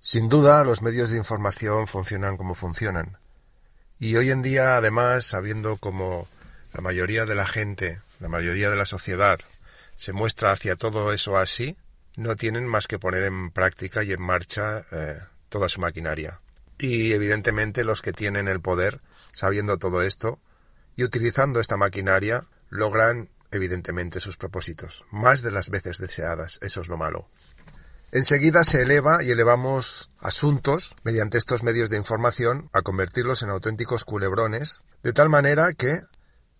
Sin duda, los medios de información funcionan como funcionan. Y hoy en día, además, sabiendo cómo la mayoría de la gente, la mayoría de la sociedad, se muestra hacia todo eso así, no tienen más que poner en práctica y en marcha eh, toda su maquinaria. Y evidentemente los que tienen el poder, sabiendo todo esto y utilizando esta maquinaria, logran evidentemente sus propósitos, más de las veces deseadas, eso es lo malo. Enseguida se eleva y elevamos asuntos mediante estos medios de información a convertirlos en auténticos culebrones, de tal manera que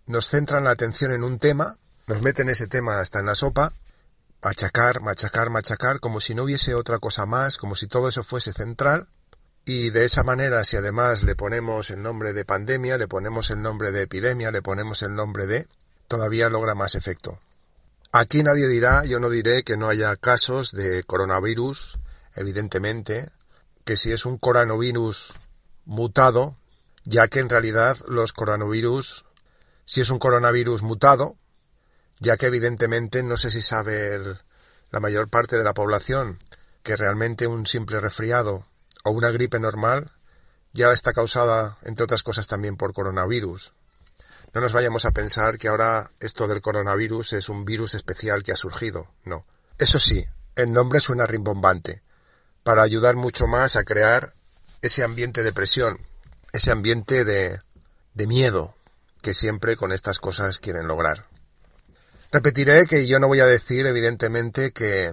nos centran la atención en un tema, nos meten ese tema hasta en la sopa, machacar, machacar, machacar, como si no hubiese otra cosa más, como si todo eso fuese central, y de esa manera, si además le ponemos el nombre de pandemia, le ponemos el nombre de epidemia, le ponemos el nombre de, todavía logra más efecto. Aquí nadie dirá, yo no diré que no haya casos de coronavirus, evidentemente, que si es un coronavirus mutado, ya que en realidad los coronavirus, si es un coronavirus mutado, ya que evidentemente no sé si sabe la mayor parte de la población que realmente un simple resfriado o una gripe normal ya está causada, entre otras cosas, también por coronavirus. No nos vayamos a pensar que ahora esto del coronavirus es un virus especial que ha surgido. No. Eso sí, el nombre suena rimbombante, para ayudar mucho más a crear ese ambiente de presión, ese ambiente de, miedo que siempre con estas cosas quieren lograr. Repetiré que yo no voy a decir, evidentemente, que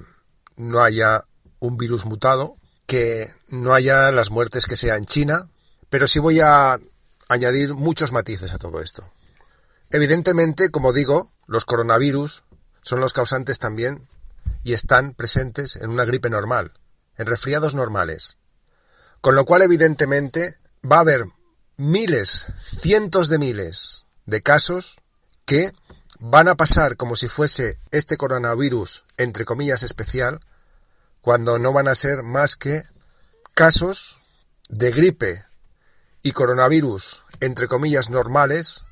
no haya un virus mutado, que no haya las muertes que sea en China, pero sí voy a añadir muchos matices a todo esto. Evidentemente, como digo, los coronavirus son los causantes también y están presentes en una gripe normal, en resfriados normales. Con lo cual, evidentemente, va a haber miles, cientos de miles de casos que van a pasar como si fuese este coronavirus, entre comillas, especial, cuando no van a ser más que casos de gripe y coronavirus, entre comillas, normales,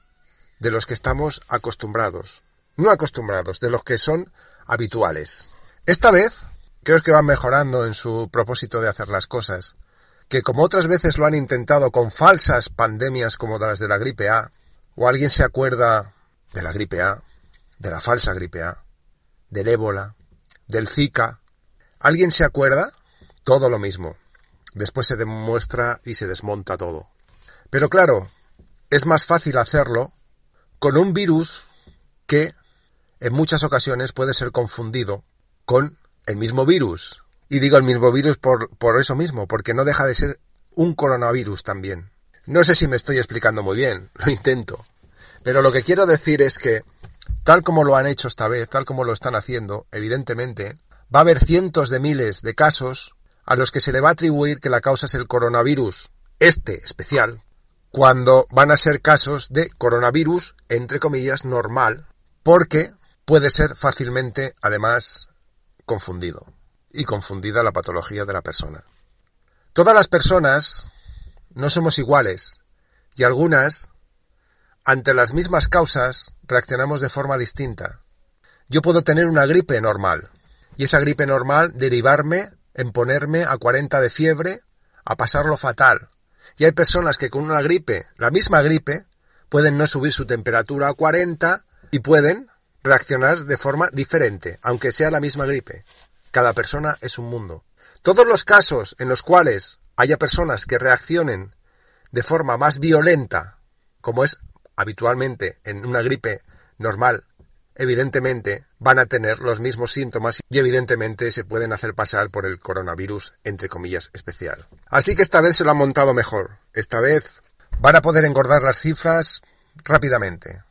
de los que estamos acostumbrados. No acostumbrados, de los que son habituales. Esta vez creo que van mejorando en su propósito de hacer las cosas, que como otras veces lo han intentado con falsas pandemias como las de la gripe A, o alguien se acuerda de la gripe A, de la falsa gripe A, del ébola, del Zika. ¿Alguien se acuerda? Todo lo mismo. Después se demuestra y se desmonta todo. Pero claro, es más fácil hacerlo con un virus que en muchas ocasiones puede ser confundido con el mismo virus. Y digo el mismo virus por, por eso mismo, porque no deja de ser un coronavirus también. No sé si me estoy explicando muy bien, lo intento. Pero lo que quiero decir es que, tal como lo han hecho esta vez, tal como lo están haciendo, evidentemente, va a haber cientos de miles de casos a los que se le va a atribuir que la causa es el coronavirus, este especial, cuando van a ser casos de coronavirus, entre comillas, normal, porque puede ser fácilmente, además, confundido y confundida la patología de la persona. Todas las personas no somos iguales y algunas, ante las mismas causas, reaccionamos de forma distinta. Yo puedo tener una gripe normal y esa gripe normal derivarme en ponerme a 40 de fiebre, a pasarlo fatal, y hay personas que con una gripe, la misma gripe, pueden no subir su temperatura a 40 y pueden reaccionar de forma diferente, aunque sea la misma gripe. Cada persona es un mundo. Todos los casos en los cuales haya personas que reaccionen de forma más violenta, como es habitualmente en una gripe normal evidentemente van a tener los mismos síntomas y evidentemente se pueden hacer pasar por el coronavirus entre comillas especial. Así que esta vez se lo han montado mejor. Esta vez van a poder engordar las cifras rápidamente.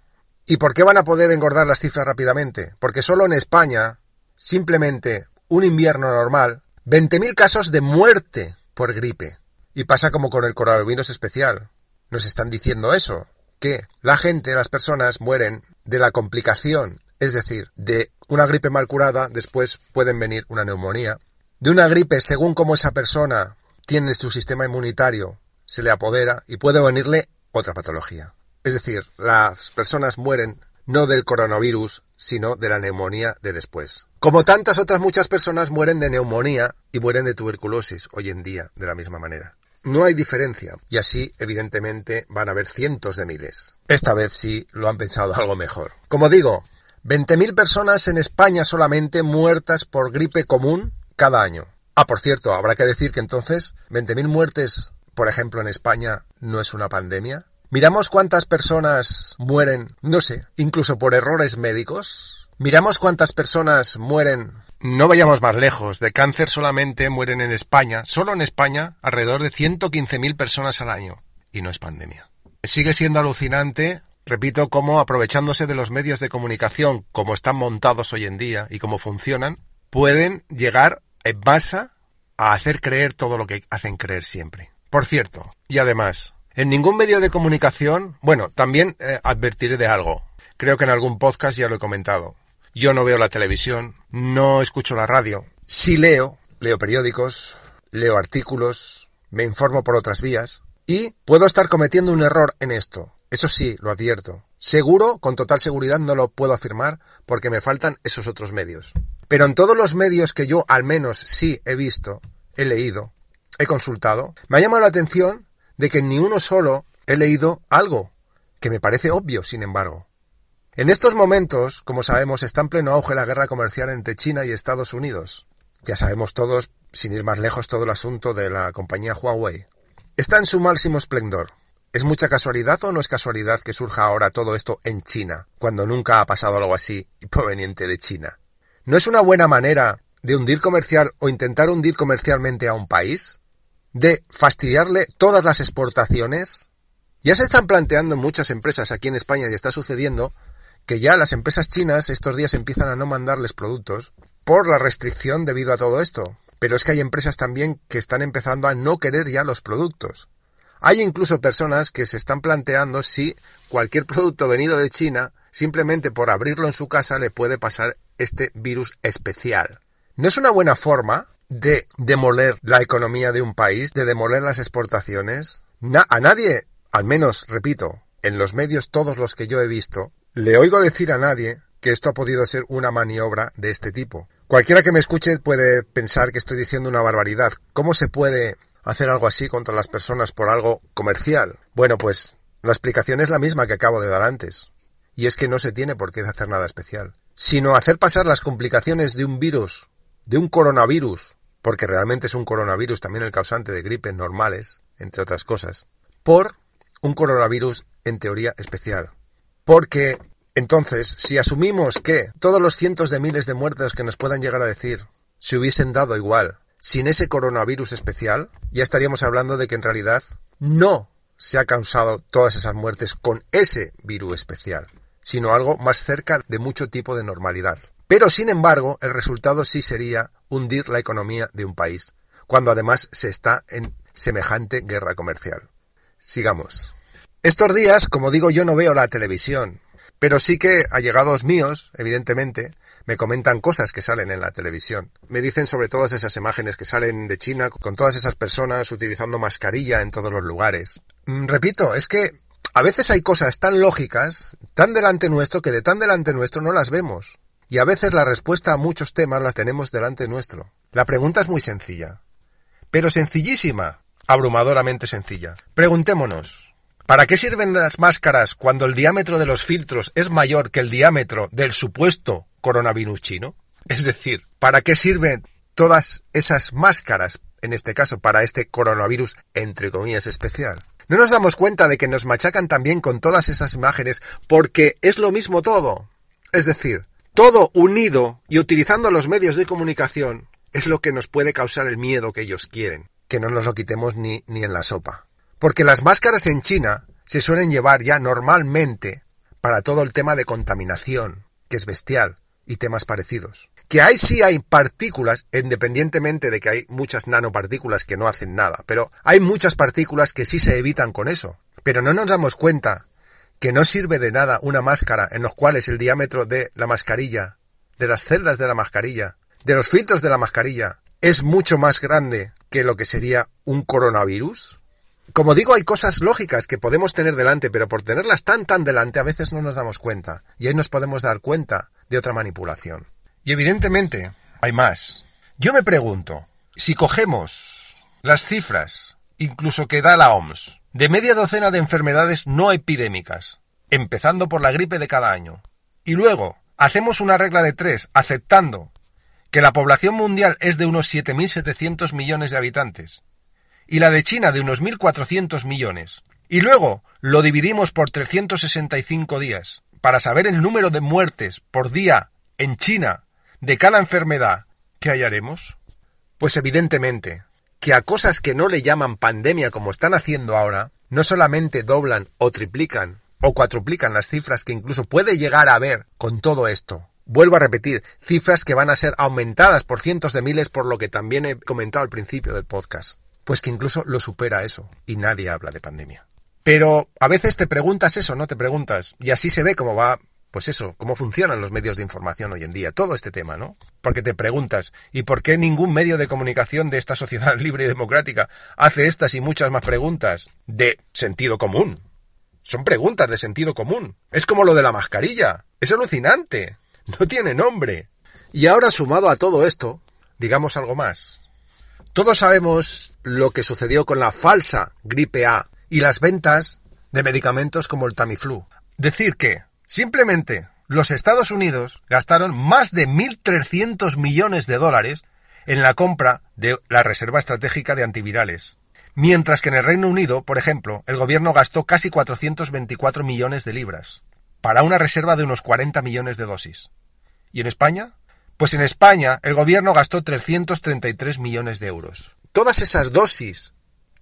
¿Y por qué van a poder engordar las cifras rápidamente? Porque solo en España, simplemente un invierno normal, 20.000 casos de muerte por gripe. Y pasa como con el coronavirus especial. Nos están diciendo eso, que la gente, las personas mueren de la complicación, es decir, de una gripe mal curada, después pueden venir una neumonía. De una gripe, según cómo esa persona tiene su sistema inmunitario, se le apodera y puede venirle otra patología. Es decir, las personas mueren no del coronavirus, sino de la neumonía de después. Como tantas otras muchas personas mueren de neumonía y mueren de tuberculosis hoy en día de la misma manera. No hay diferencia, y así, evidentemente, van a haber cientos de miles. Esta vez sí lo han pensado algo mejor. Como digo, 20.000 personas en España solamente muertas por gripe común cada año. Ah, por cierto, habrá que decir que entonces 20.000 muertes, por ejemplo, en España no es una pandemia. Miramos cuántas personas mueren, no sé, incluso por errores médicos. Miramos cuántas personas mueren no vayamos más lejos. De cáncer solamente mueren en España, solo en España, alrededor de 115.000 personas al año. Y no es pandemia. Sigue siendo alucinante, repito, cómo aprovechándose de los medios de comunicación, como están montados hoy en día y cómo funcionan, pueden llegar en masa a hacer creer todo lo que hacen creer siempre. Por cierto, y además, en ningún medio de comunicación, bueno, también eh, advertiré de algo. Creo que en algún podcast ya lo he comentado. Yo no veo la televisión, no escucho la radio. Sí leo, leo periódicos, leo artículos, me informo por otras vías y puedo estar cometiendo un error en esto. Eso sí, lo advierto. Seguro, con total seguridad no lo puedo afirmar porque me faltan esos otros medios. Pero en todos los medios que yo al menos sí he visto, he leído, he consultado, me ha llamado la atención de que ni uno solo he leído algo que me parece obvio, sin embargo. En estos momentos, como sabemos, está en pleno auge la guerra comercial entre China y Estados Unidos. Ya sabemos todos, sin ir más lejos, todo el asunto de la compañía Huawei. Está en su máximo esplendor. ¿Es mucha casualidad o no es casualidad que surja ahora todo esto en China, cuando nunca ha pasado algo así proveniente de China? ¿No es una buena manera de hundir comercial o intentar hundir comercialmente a un país? ¿De fastidiarle todas las exportaciones? Ya se están planteando muchas empresas aquí en España y está sucediendo que ya las empresas chinas estos días empiezan a no mandarles productos por la restricción debido a todo esto. Pero es que hay empresas también que están empezando a no querer ya los productos. Hay incluso personas que se están planteando si cualquier producto venido de China, simplemente por abrirlo en su casa, le puede pasar este virus especial. ¿No es una buena forma de demoler la economía de un país, de demoler las exportaciones? a nadie, al menos, repito, en los medios todos los que yo he visto, le oigo decir a nadie que esto ha podido ser una maniobra de este tipo. Cualquiera que me escuche puede pensar que estoy diciendo una barbaridad. ¿Cómo se puede hacer algo así contra las personas por algo comercial? Bueno, pues la explicación es la misma que acabo de dar antes. Y es que no se tiene por qué hacer nada especial, sino hacer pasar las complicaciones de un virus, de un coronavirus, porque realmente es un coronavirus también el causante de gripes normales, entre otras cosas, por un coronavirus en teoría especial. Porque entonces, si asumimos que todos los cientos de miles de muertos que nos puedan llegar a decir se hubiesen dado igual sin ese coronavirus especial, ya estaríamos hablando de que en realidad no se ha causado todas esas muertes con ese virus especial, sino algo más cerca de mucho tipo de normalidad. Pero sin embargo, el resultado sí sería hundir la economía de un país, cuando además se está en semejante guerra comercial. Sigamos. Estos días, como digo, yo no veo la televisión, pero sí que allegados míos, evidentemente, me comentan cosas que salen en la televisión. Me dicen sobre todas esas imágenes que salen de China con todas esas personas utilizando mascarilla en todos los lugares. Mm, repito, es que a veces hay cosas tan lógicas, tan delante nuestro, que de tan delante nuestro no las vemos. Y a veces la respuesta a muchos temas las tenemos delante nuestro. La pregunta es muy sencilla. Pero sencillísima. Abrumadoramente sencilla. Preguntémonos. ¿Para qué sirven las máscaras cuando el diámetro de los filtros es mayor que el diámetro del supuesto coronavirus chino? Es decir, ¿para qué sirven todas esas máscaras, en este caso para este coronavirus entre comillas especial? No nos damos cuenta de que nos machacan también con todas esas imágenes porque es lo mismo todo. Es decir, todo unido y utilizando los medios de comunicación es lo que nos puede causar el miedo que ellos quieren, que no nos lo quitemos ni, ni en la sopa. Porque las máscaras en China se suelen llevar ya normalmente para todo el tema de contaminación, que es bestial, y temas parecidos. que ahí sí hay partículas, independientemente de que hay muchas nanopartículas que no hacen nada, pero hay muchas partículas que sí se evitan con eso. Pero no nos damos cuenta que no sirve de nada una máscara en los cuales el diámetro de la mascarilla, de las celdas de la mascarilla, de los filtros de la mascarilla, es mucho más grande que lo que sería un coronavirus? Como digo, hay cosas lógicas que podemos tener delante, pero por tenerlas tan tan delante a veces no nos damos cuenta, y ahí nos podemos dar cuenta de otra manipulación. Y evidentemente hay más. Yo me pregunto, si cogemos las cifras, incluso que da la OMS, de media docena de enfermedades no epidémicas, empezando por la gripe de cada año, y luego hacemos una regla de tres, aceptando que la población mundial es de unos 7.700 millones de habitantes, y la de China de unos 1.400 millones, y luego lo dividimos por 365 días, para saber el número de muertes por día en China de cada enfermedad, ¿qué hallaremos? Pues evidentemente que a cosas que no le llaman pandemia como están haciendo ahora, no solamente doblan o triplican o cuatruplican las cifras que incluso puede llegar a haber con todo esto, Vuelvo a repetir, cifras que van a ser aumentadas por cientos de miles por lo que también he comentado al principio del podcast. Pues que incluso lo supera eso y nadie habla de pandemia. Pero a veces te preguntas eso, no te preguntas. Y así se ve cómo va, pues eso, cómo funcionan los medios de información hoy en día, todo este tema, ¿no? Porque te preguntas, ¿y por qué ningún medio de comunicación de esta sociedad libre y democrática hace estas y muchas más preguntas de sentido común? Son preguntas de sentido común. Es como lo de la mascarilla. Es alucinante. No tiene nombre. Y ahora sumado a todo esto, digamos algo más. Todos sabemos lo que sucedió con la falsa gripe A y las ventas de medicamentos como el Tamiflu. Decir que, simplemente, los Estados Unidos gastaron más de 1.300 millones de dólares en la compra de la Reserva Estratégica de Antivirales. Mientras que en el Reino Unido, por ejemplo, el gobierno gastó casi 424 millones de libras para una reserva de unos 40 millones de dosis. ¿Y en España? Pues en España el gobierno gastó 333 millones de euros. Todas esas dosis,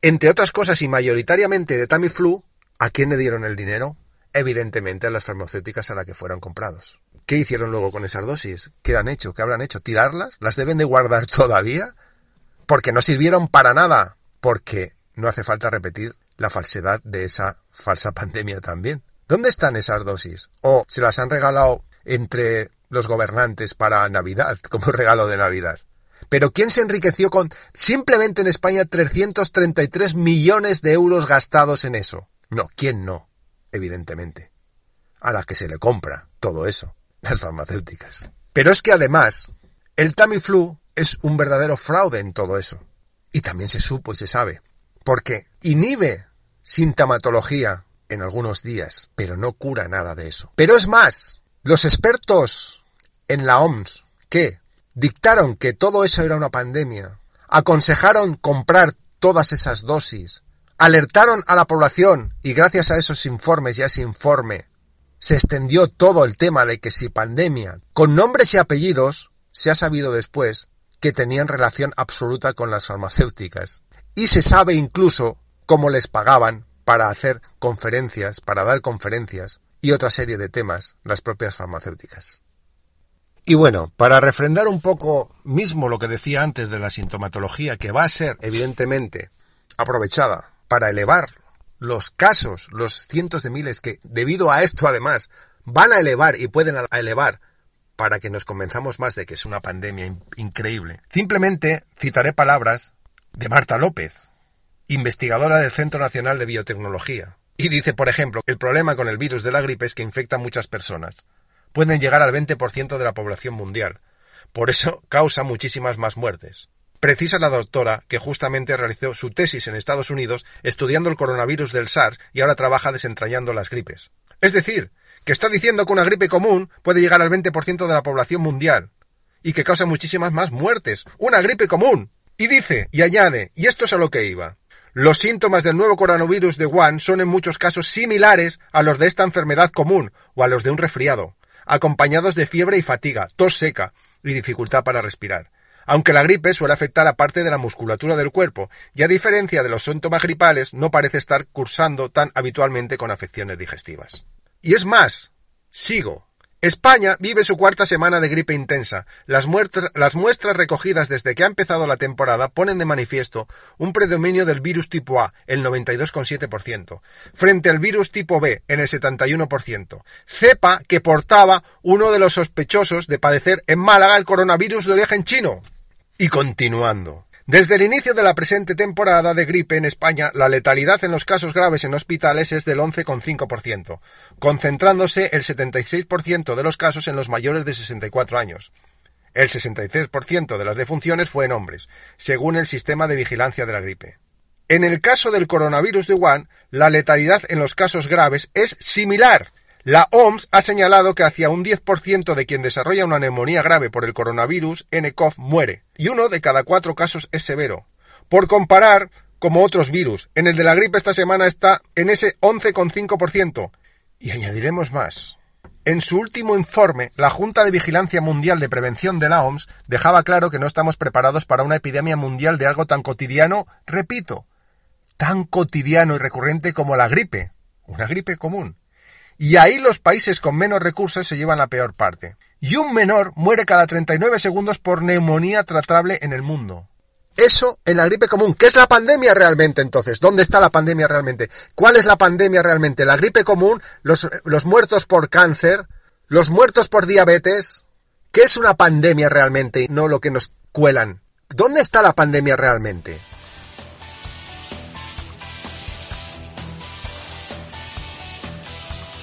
entre otras cosas y mayoritariamente de Tamiflu, ¿a quién le dieron el dinero? Evidentemente a las farmacéuticas a las que fueron comprados. ¿Qué hicieron luego con esas dosis? ¿Qué han hecho? ¿Qué habrán hecho? ¿Tirarlas? ¿Las deben de guardar todavía? Porque no sirvieron para nada. Porque no hace falta repetir la falsedad de esa falsa pandemia también. ¿Dónde están esas dosis? ¿O se las han regalado entre los gobernantes para Navidad, como regalo de Navidad? Pero ¿quién se enriqueció con simplemente en España 333 millones de euros gastados en eso? No, ¿quién no? Evidentemente. A las que se le compra todo eso, las farmacéuticas. Pero es que además, el Tamiflu es un verdadero fraude en todo eso. Y también se supo y se sabe. Porque inhibe sintomatología en algunos días, pero no cura nada de eso. Pero es más, los expertos en la OMS que dictaron que todo eso era una pandemia, aconsejaron comprar todas esas dosis, alertaron a la población y gracias a esos informes y a ese informe se extendió todo el tema de que si pandemia, con nombres y apellidos, se ha sabido después que tenían relación absoluta con las farmacéuticas. Y se sabe incluso cómo les pagaban para hacer conferencias, para dar conferencias y otra serie de temas, las propias farmacéuticas. Y bueno, para refrendar un poco mismo lo que decía antes de la sintomatología, que va a ser evidentemente aprovechada para elevar los casos, los cientos de miles que debido a esto además van a elevar y pueden elevar para que nos convenzamos más de que es una pandemia increíble. Simplemente citaré palabras de Marta López, investigadora del Centro Nacional de Biotecnología. Y dice, por ejemplo, el problema con el virus de la gripe es que infecta a muchas personas. Pueden llegar al 20% de la población mundial. Por eso causa muchísimas más muertes. Precisa la doctora que justamente realizó su tesis en Estados Unidos estudiando el coronavirus del SARS y ahora trabaja desentrañando las gripes. Es decir, que está diciendo que una gripe común puede llegar al 20% de la población mundial y que causa muchísimas más muertes. Una gripe común. Y dice, y añade, y esto es a lo que iba. Los síntomas del nuevo coronavirus de Wuhan son en muchos casos similares a los de esta enfermedad común o a los de un resfriado, acompañados de fiebre y fatiga, tos seca y dificultad para respirar. Aunque la gripe suele afectar a parte de la musculatura del cuerpo y a diferencia de los síntomas gripales no parece estar cursando tan habitualmente con afecciones digestivas. Y es más, sigo, España vive su cuarta semana de gripe intensa. Las, muestras recogidas desde que ha empezado la temporada ponen de manifiesto un predominio del virus tipo A, el 92,7%, frente al virus tipo B, en el 71%. Cepa que portaba uno de los sospechosos de padecer en Málaga el coronavirus de origen chino. Y continuando. Desde el inicio de la presente temporada de gripe en España, la letalidad en los casos graves en hospitales es del 11,5%, concentrándose el 76% de los casos en los mayores de 64 años. El 63% de las defunciones fue en hombres, según el sistema de vigilancia de la gripe. En el caso del coronavirus de Wuhan, la letalidad en los casos graves es similar, la OMS ha señalado que hacia un 10% de quien desarrolla una neumonía grave por el coronavirus nCoV muere, y uno de cada cuatro casos es severo. Por comparar, como otros virus, en el de la gripe esta semana está en ese 11,5%. Y añadiremos más. En su último informe, la Junta de Vigilancia Mundial de Prevención de la OMS dejaba claro que no estamos preparados para una epidemia mundial de algo tan cotidiano, repito, tan cotidiano y recurrente como la gripe, una gripe común. Y ahí los países con menos recursos se llevan la peor parte. Y un menor muere cada 39 segundos por neumonía tratable en el mundo. Eso en la gripe común. ¿Qué es la pandemia realmente entonces? ¿Dónde está la pandemia realmente? ¿Cuál es la pandemia realmente? ¿La gripe común? ¿Los, muertos por cáncer? ¿Los muertos por diabetes? ¿Qué es una pandemia realmente? No lo que nos cuelan. ¿Dónde está la pandemia realmente?